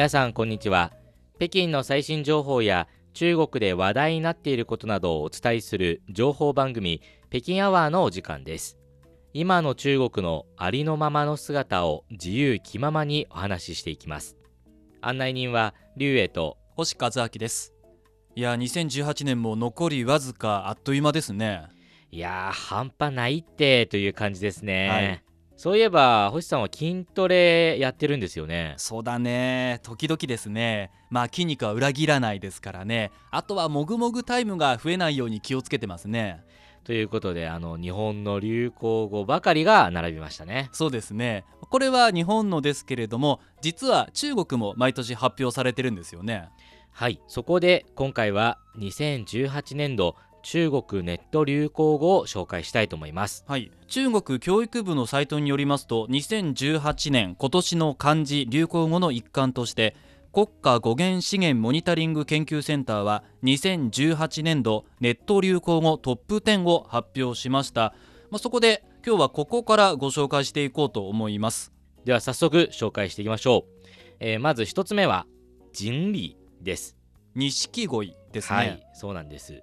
皆さんこんにちは。北京の最新情報や中国で話題になっていることなどをお伝えする情報番組北京アワーのお時間です。今の中国のありのままの姿を自由気ままにお話ししていきます。案内人は劉英と星和明です。いや2018年も残りわずかあっという間ですね。いやー半端ないってという感じですね、はいそういえば星さんは筋トレやってるんですよね。そうだね。時々ですね。まあ筋肉は裏切らないですからね。あとはもぐもぐタイムが増えないように気をつけてますね。ということであの日本の流行語ばかりが並びましたね。そうですね。これは日本のですけれども実は中国も毎年発表されてるんですよね。はい。そこで今回は2018年度中国ネット流行語を紹介したいと思います。はい。中国教育部のサイトによりますと2018年今年の漢字流行語の一環として国家語源資源モニタリング研究センターは2018年度ネット流行語トップ10を発表しました、まあ、そこで今日はここからご紹介していこうと思います。では早速紹介していきましょう、えーまず一つ目は人理です。錦鯉ですね、はいそうなんです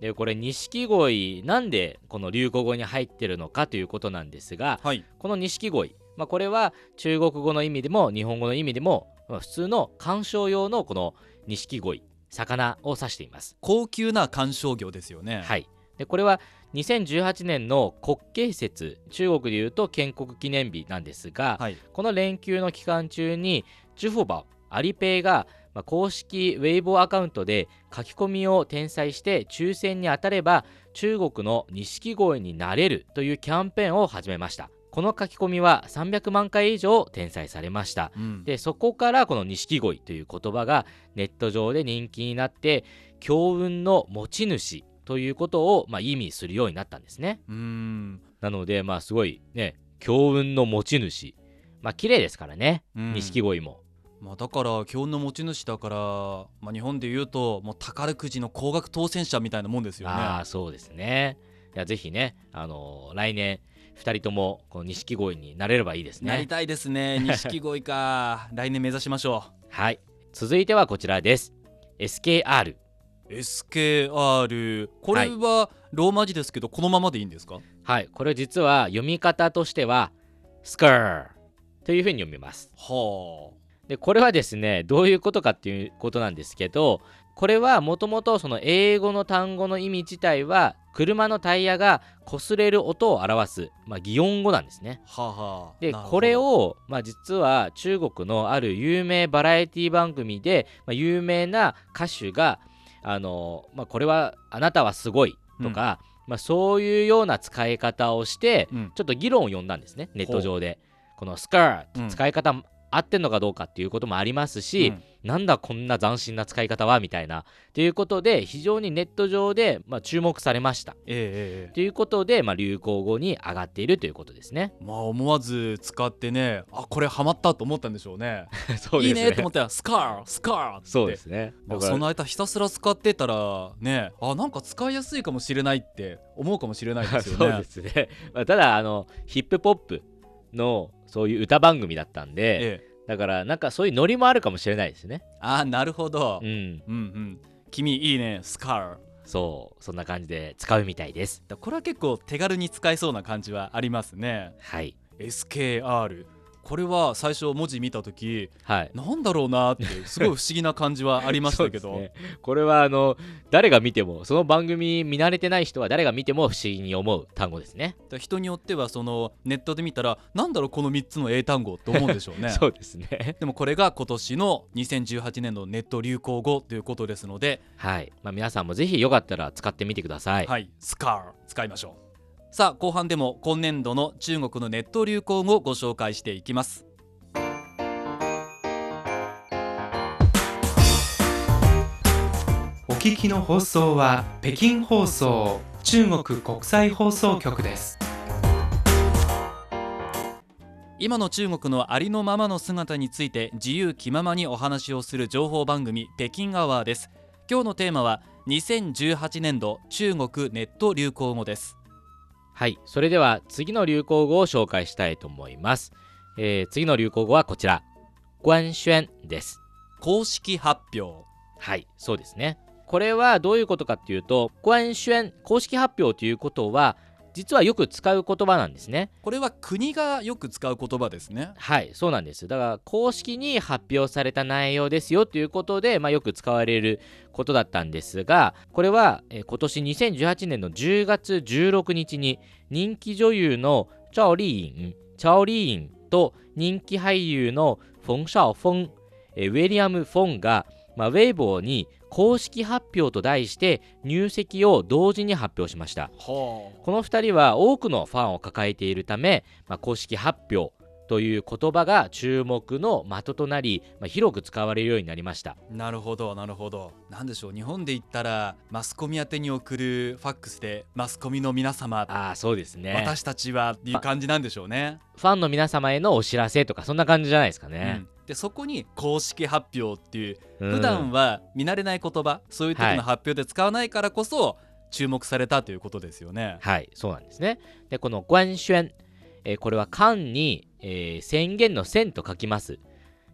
でこれ錦鯉なんでこの流行語に入ってるのかということなんですがはい。この錦鯉、まあ、これは中国語の意味でも日本語の意味でも、まあ普通の観賞用のこの錦鯉魚を指しています。高級な観賞魚ですよね。はい。でこれは2018年の国慶節中国でいうと建国記念日なんですが、はい。この連休の期間中にジュフォバアリペイがまあ公式ウェイボーアカウントで書き込みを転載して抽選に当たれば中国の錦鯉になれるというキャンペーンを始めました。この書き込みは300万回以上転載されました。うん。でそこからこの錦鯉という言葉がネット上で人気になって強運の持ち主ということをまあ意味するようになったんですね。うーん。なのでまあすごいね強運の持ち主。まあ綺麗ですからねうん。錦鯉もまあ、だから今日の持ち主だから、まあ、日本でいうともう宝くじの高額当選者みたいなもんですよね。ああそうですね。いやぜひねあのー来年2人ともこの錦鯉になれればいいですね。なりたいですね。錦鯉か。来年目指しましょはい。続いてはこちらです。SKR う SKR これはローマ字ですけどこのままでいいんですか？はい。これ実は読み方としてはスカーというふうに読みます。はでこれはですねどういうことかっていうことなんですけどこれはもともとその英語の単語の意味自体は車のタイヤが擦れる音を表す、まあ、擬音語なんですね。あはあはあでこれを、まあ、実は中国のある有名バラエティ番組で、まあ、有名な歌手があの、まあ、これはあなたはすごいとか、まあ、そういうような使い方をしてうん。ちょっと議論を呼んだんですねネット上で。このスカーうん。ト使い方合ってんのかどうかっていうこともありますし、うん。なんだこんな斬新な使い方はみたいな。ということで非常にネット上で、まあ、注目されました。えええということで、まあ、流行語に上がっているということですね。えまあ思わず使ってねあこれハマったと思ったんでしょうね。そいいねと思ったらスカースカーって。そうですね。まあ、その間ひたすら使ってたらねあなんか使いやすいかもしれないって思うかもしれないですよね。そうですね、まあ、ただあのヒップポップのそういう歌番組だったんで、ええ。だからなんかそういうノリもあるかもしれないですね。あーなるほど、うん。うんうん。君いいね。スカーそう。そんな感じで使うみたいです。だこれは結構手軽に使えそうな感じはありますね。はい。SKR これは最初文字見た時はい。なんだろうなってすごい不思議な感じはありましたけど、ね。これはあの誰が見てもその番組見慣れてない人は誰が見ても不思議に思う単語ですね。だ人によってはそのネットで見たらなんだろうこの3つの英単語って思うんでしょうね。そうですね。でもこれが今年の2018年のネット流行語ということですので。はい、まあ、皆さんもぜひよかったら使ってみてください、はい、スカー使いましょうさあ後半でも今年度の中国のネット流行語をご紹介していきます。お聞きの放送は北京放送中国国際放送局です。今の中国のありのままの姿について自由気ままにお話をする情報番組北京アワーです。今日のテーマは2018年度中国ネット流行語ですはい、それでは次の流行語を紹介したいと思います。えー次の流行語はこちら、官宣です。公式発表はいそうですねこれはどういうことかっていうと官宣公式発表ということは実はよく使う言葉なんですね。これは国がよく使う言葉ですね。はいそうなんです。だから公式に発表された内容ですよということで、まあ、よく使われることだったんですがこれは、えー今年2018年の10月16日に人気女優のチャオリーインチャオリーインと人気俳優のフォン・シャオフォン、えーウィリアム・フォンが、まあ、ウェイボーに公式発表と題して入籍を同時に発表しました。はこの2人は多くのファンを抱えているため、まあ、公式発表という言葉が注目の的となり、まあ、広く使われるようになりました。あなるほどなるほど。なんでしょう日本で言ったらマスコミ宛てに送るファックスでマスコミの皆様ああそうですね。私たちはっていう感じなんでしょうね。ファンの皆様へのお知らせとかそんな感じじゃないですかね。うん、でそこに公式発表っていううん普段は見慣れない言葉、そういう時の発表で使わないからこそ注目されたということですよね。はいそうなんですね。でこの官宣、えーこれは官に、えー宣言の宣と書きます。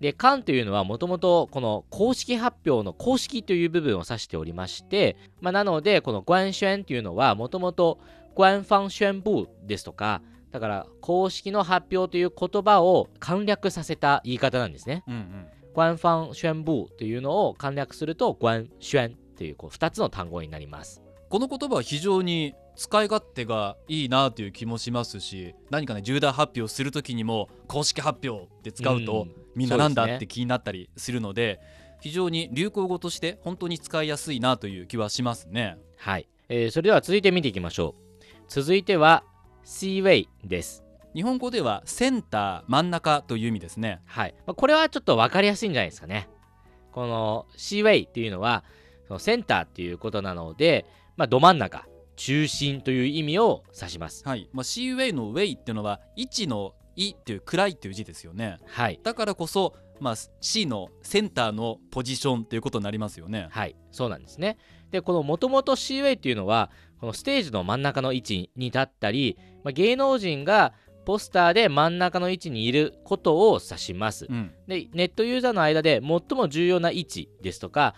で官というのはもともとこの公式発表の公式という部分を指しておりまして、まあ、なのでこの官宣というのはもともと官方宣布ですとかだから公式の発表という言葉を簡略させた言い方なんですね。うんうん。官方宣布というのを簡略すると官宣というこう2つの単語になります。この言葉は非常に使い勝手がいいなという気もしますし何かね重大発表する時にも公式発表って使うと、うん。みんななんだって気になったりするので非常に流行語として本当に使いやすいなという気はしますね。はい、えーそれでは続いて見ていきましょう。続いては C-Way です。日本語ではセンター真ん中という意味ですね。はい、まあこれはちょっと分かりやすいんじゃないですかね。この C-Way っていうのはそのセンターっていうことなので、まあ、ど真ん中中心という意味を指します。はい、まあ、シーウェイのウェイっていうのは位置の位っていう暗いっていう字ですよね。はい。だからこそ、まあ、C のセンターのポジションということになりますよね。はい。そうなんですね。でこのもともと C-Way っていうのはこのステージの真ん中の位置に立ったり、まあ、芸能人がポスターで真ん中の位置にいることを指しますうん、でネットユーザーの間で最も重要な位置ですとか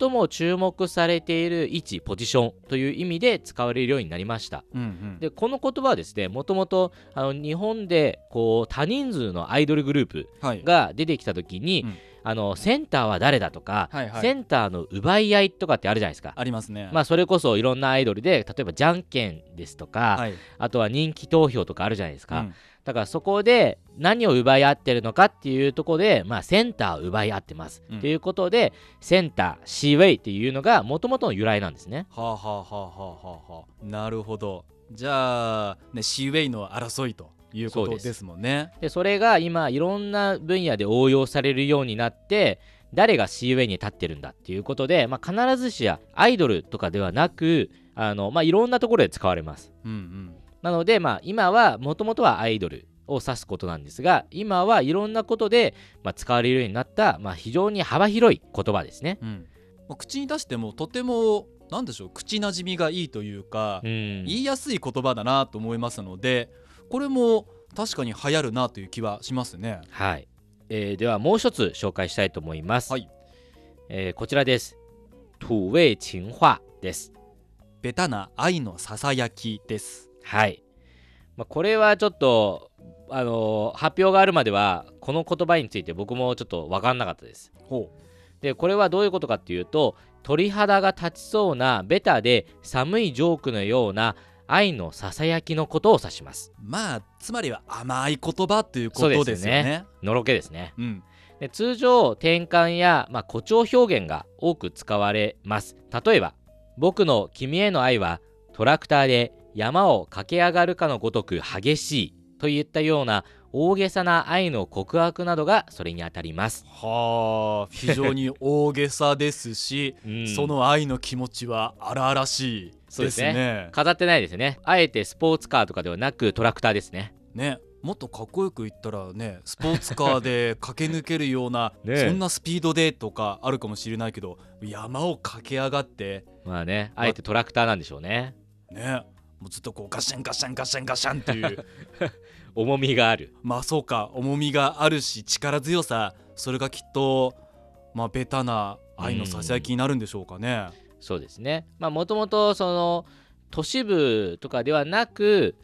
最も注目されている位置ポジションという意味で使われるようになりましたうん、うん。でこの言葉はですねもともと日本でこう多人数のアイドルグループはい。が出てきた時に、うんあのセンターは誰だとか、はいはいセンターの奪い合いとかってあるじゃないですかありますね。まあそれこそいろんなアイドルで例えばじゃんけんですとか、はい。あとは人気投票とかあるじゃないですか、うんだからそこで何を奪い合ってるのかっていうところで、まあ、センターを奪い合ってます。うんということでセンター C ウェイっていうのがもともとの由来なんですね。はあ、はあはあはあはあはあ、なるほど。じゃあ、ね、シーウェイの争いということですもんね。でそれが今いろんな分野で応用されるようになって誰が C ウェイに立ってるんだっていうことで、まあ、必ずしやアイドルとかではなくあの、まあ、いろんなところで使われます。うんうん。なので、まあ、今はもともとはアイドルを指すことなんですが今はいろんなことで、まあ、使われるようになった、まあ、非常に幅広い言葉ですね。うんまあ口に出してもとてもなんでしょう口なじみがいいというか、うん言いやすい言葉だなと思いますのでこれも確かに流行るなという気はしますね。はい、えーではもう一つ紹介したいと思います。はいえーこちらです。土味情話です。ベタな愛のささやきです。はい。まあ、これはちょっと、あのー発表があるまではこの言葉について僕もちょっと分かんなかったです。ほでこれはどういうことかっていうと鳥肌が立ちそうなベタで寒いジョークのような愛のささやきのことを指します。まあつまりは甘い言葉ということですよねですよね。のろけですね。うんで通常転換や、まあ、誇張表現が多く使われます例えば僕の君への愛はトラクターで山を駆け上がるかのごとく激しいといったような大げさな愛の告白などがそれにあたります、はあ非常に大げさですし、うんその愛の気持ちは荒々しいでそうですすね。ね。飾ってないですね。あえてスポーツカーとかではなくトラクターですね。ねもっとかっこよく言ったらねスポーツカーで駆け抜けるような そんなスピードでとかあるかもしれないけど山を駆け上がって。まあねあえてトラクターなんでしょうね。ねもうずっとこうガシャンガシャンガシャンガシャンっていう。重みがある。まあそうか重みがあるし力強さそれがきっとまあベタな愛のささやきになるんでしょうかね。そうですね。まあもともとその都市部とかではなく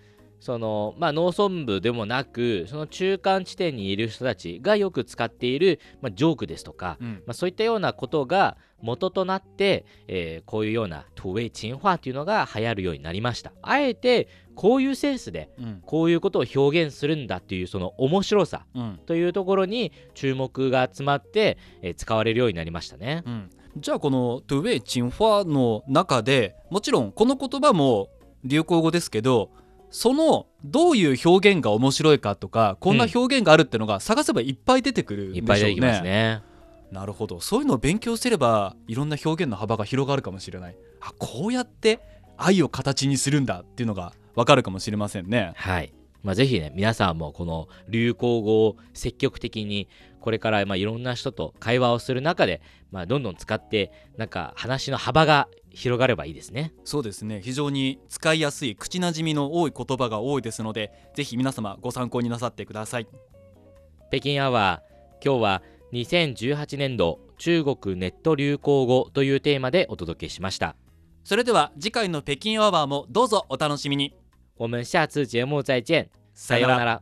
そのまあ、農村部でもなくその中間地点にいる人たちがよく使っている、まあ、ジョークですとか、うん。まあ、そういったようなことが元となって、えーこういうような土味陳話というのが流行るようになりました。あえてこういうセンスでうん。こういうことを表現するんだっていうその面白さうん。というところに注目が集まって、えー使われるようになりましたね。うん、じゃあこの「トゥウェイチンファ」の中でもちろんこの言葉も流行語ですけどそのどういう表現が面白いかとかこんな表現があるってのが探せばいっぱい出てくるんでしょうね。いっぱいすね。なるほどそういうのを勉強すればいろんな表現の幅が広がるかもしれないあこうやって愛を形にするんだっていうのがわかるかもしれませんね。はい。まあ、ぜひね、皆さんもこの流行語を積極的に、これからまあいろんな人と会話をする中で、まあ、どんどん使って、なんか話の幅が広がればいいですね。そうですね非常に使いやすい口なじみの多い言葉が多いですのでぜひ皆様ご参考になさってください。北京アワー、今日は2018年度中国ネット流行語というテーマでお届けしました。それでは次回の北京アワーもどうぞお楽しみに。我们下次节目再见。さようなら。